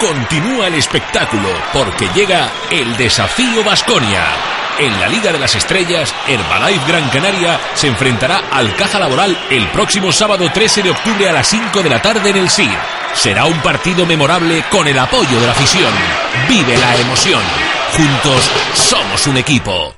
Continúa el espectáculo porque llega el desafío Vasconia. En la Liga de las Estrellas, Herbalife Gran Canaria se enfrentará al Caja Laboral el próximo sábado 13 de octubre a las 5 de la tarde en el SIR. Será un partido memorable con el apoyo de la afición. Vive la emoción. Juntos somos un equipo.